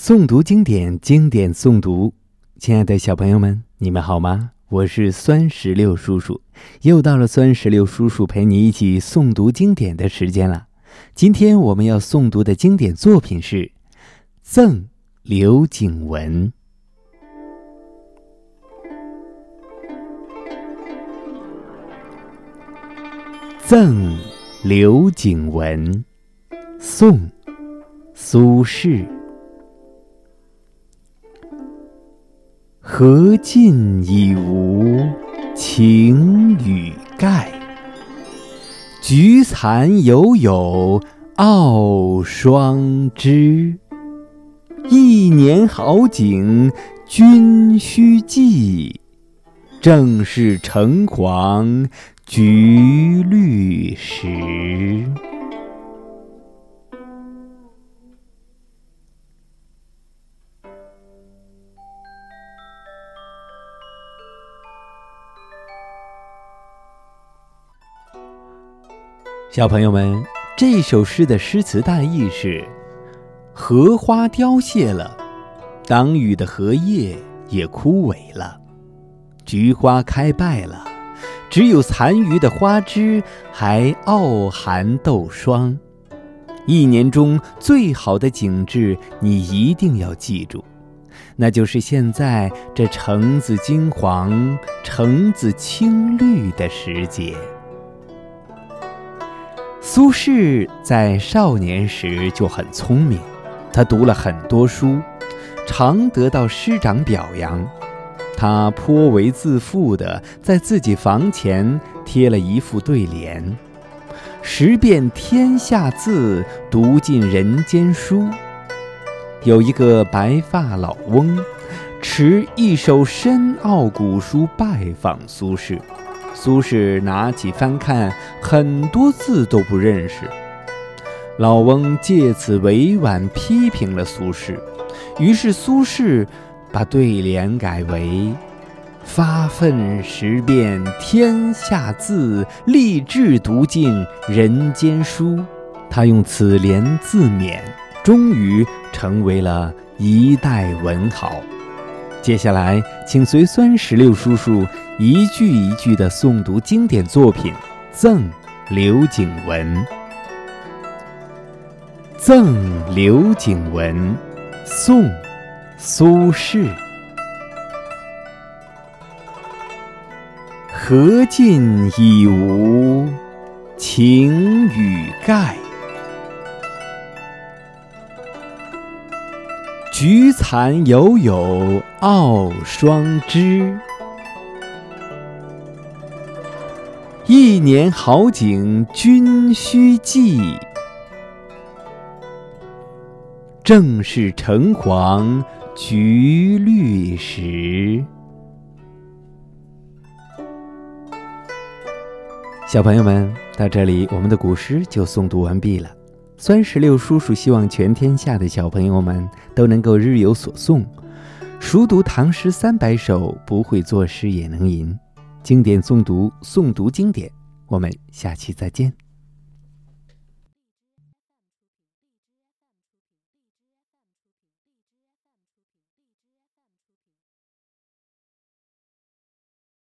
诵读经典，经典诵读。亲爱的小朋友们，你们好吗？我是酸石榴叔叔，又到了酸石榴叔叔陪你一起诵读经典的时间了。今天我们要诵读的经典作品是《赠刘景文》。赠刘景文，宋，苏轼。荷尽已无擎雨盖，菊残犹有傲霜枝。一年好景君须记，正是橙黄橘绿时。小朋友们，这首诗的诗词大意是：荷花凋谢了，当雨的荷叶也枯萎了，菊花开败了，只有残余的花枝还傲寒斗霜。一年中最好的景致，你一定要记住，那就是现在这橙子金黄、橙子青绿的时节。苏轼在少年时就很聪明，他读了很多书，常得到师长表扬。他颇为自负地在自己房前贴了一副对联：“识遍天下字，读尽人间书。”有一个白发老翁，持一首深奥古书拜访苏轼。苏轼拿起翻看，很多字都不认识。老翁借此委婉批评了苏轼，于是苏轼把对联改为：“发愤识遍天下字，立志读尽人间书。”他用此联自勉，终于成为了一代文豪。接下来，请随酸石榴叔叔一句一句地诵读经典作品《赠刘景文》。《赠刘景文》，宋·苏轼。荷尽已无擎雨盖。菊残犹有傲霜枝，一年好景君须记，正是橙黄橘绿时。小朋友们，到这里，我们的古诗就诵读完毕了。酸石榴叔叔希望全天下的小朋友们都能够日有所诵，熟读唐诗三百首，不会作诗也能吟。经典诵读，诵读经典。我们下期再见。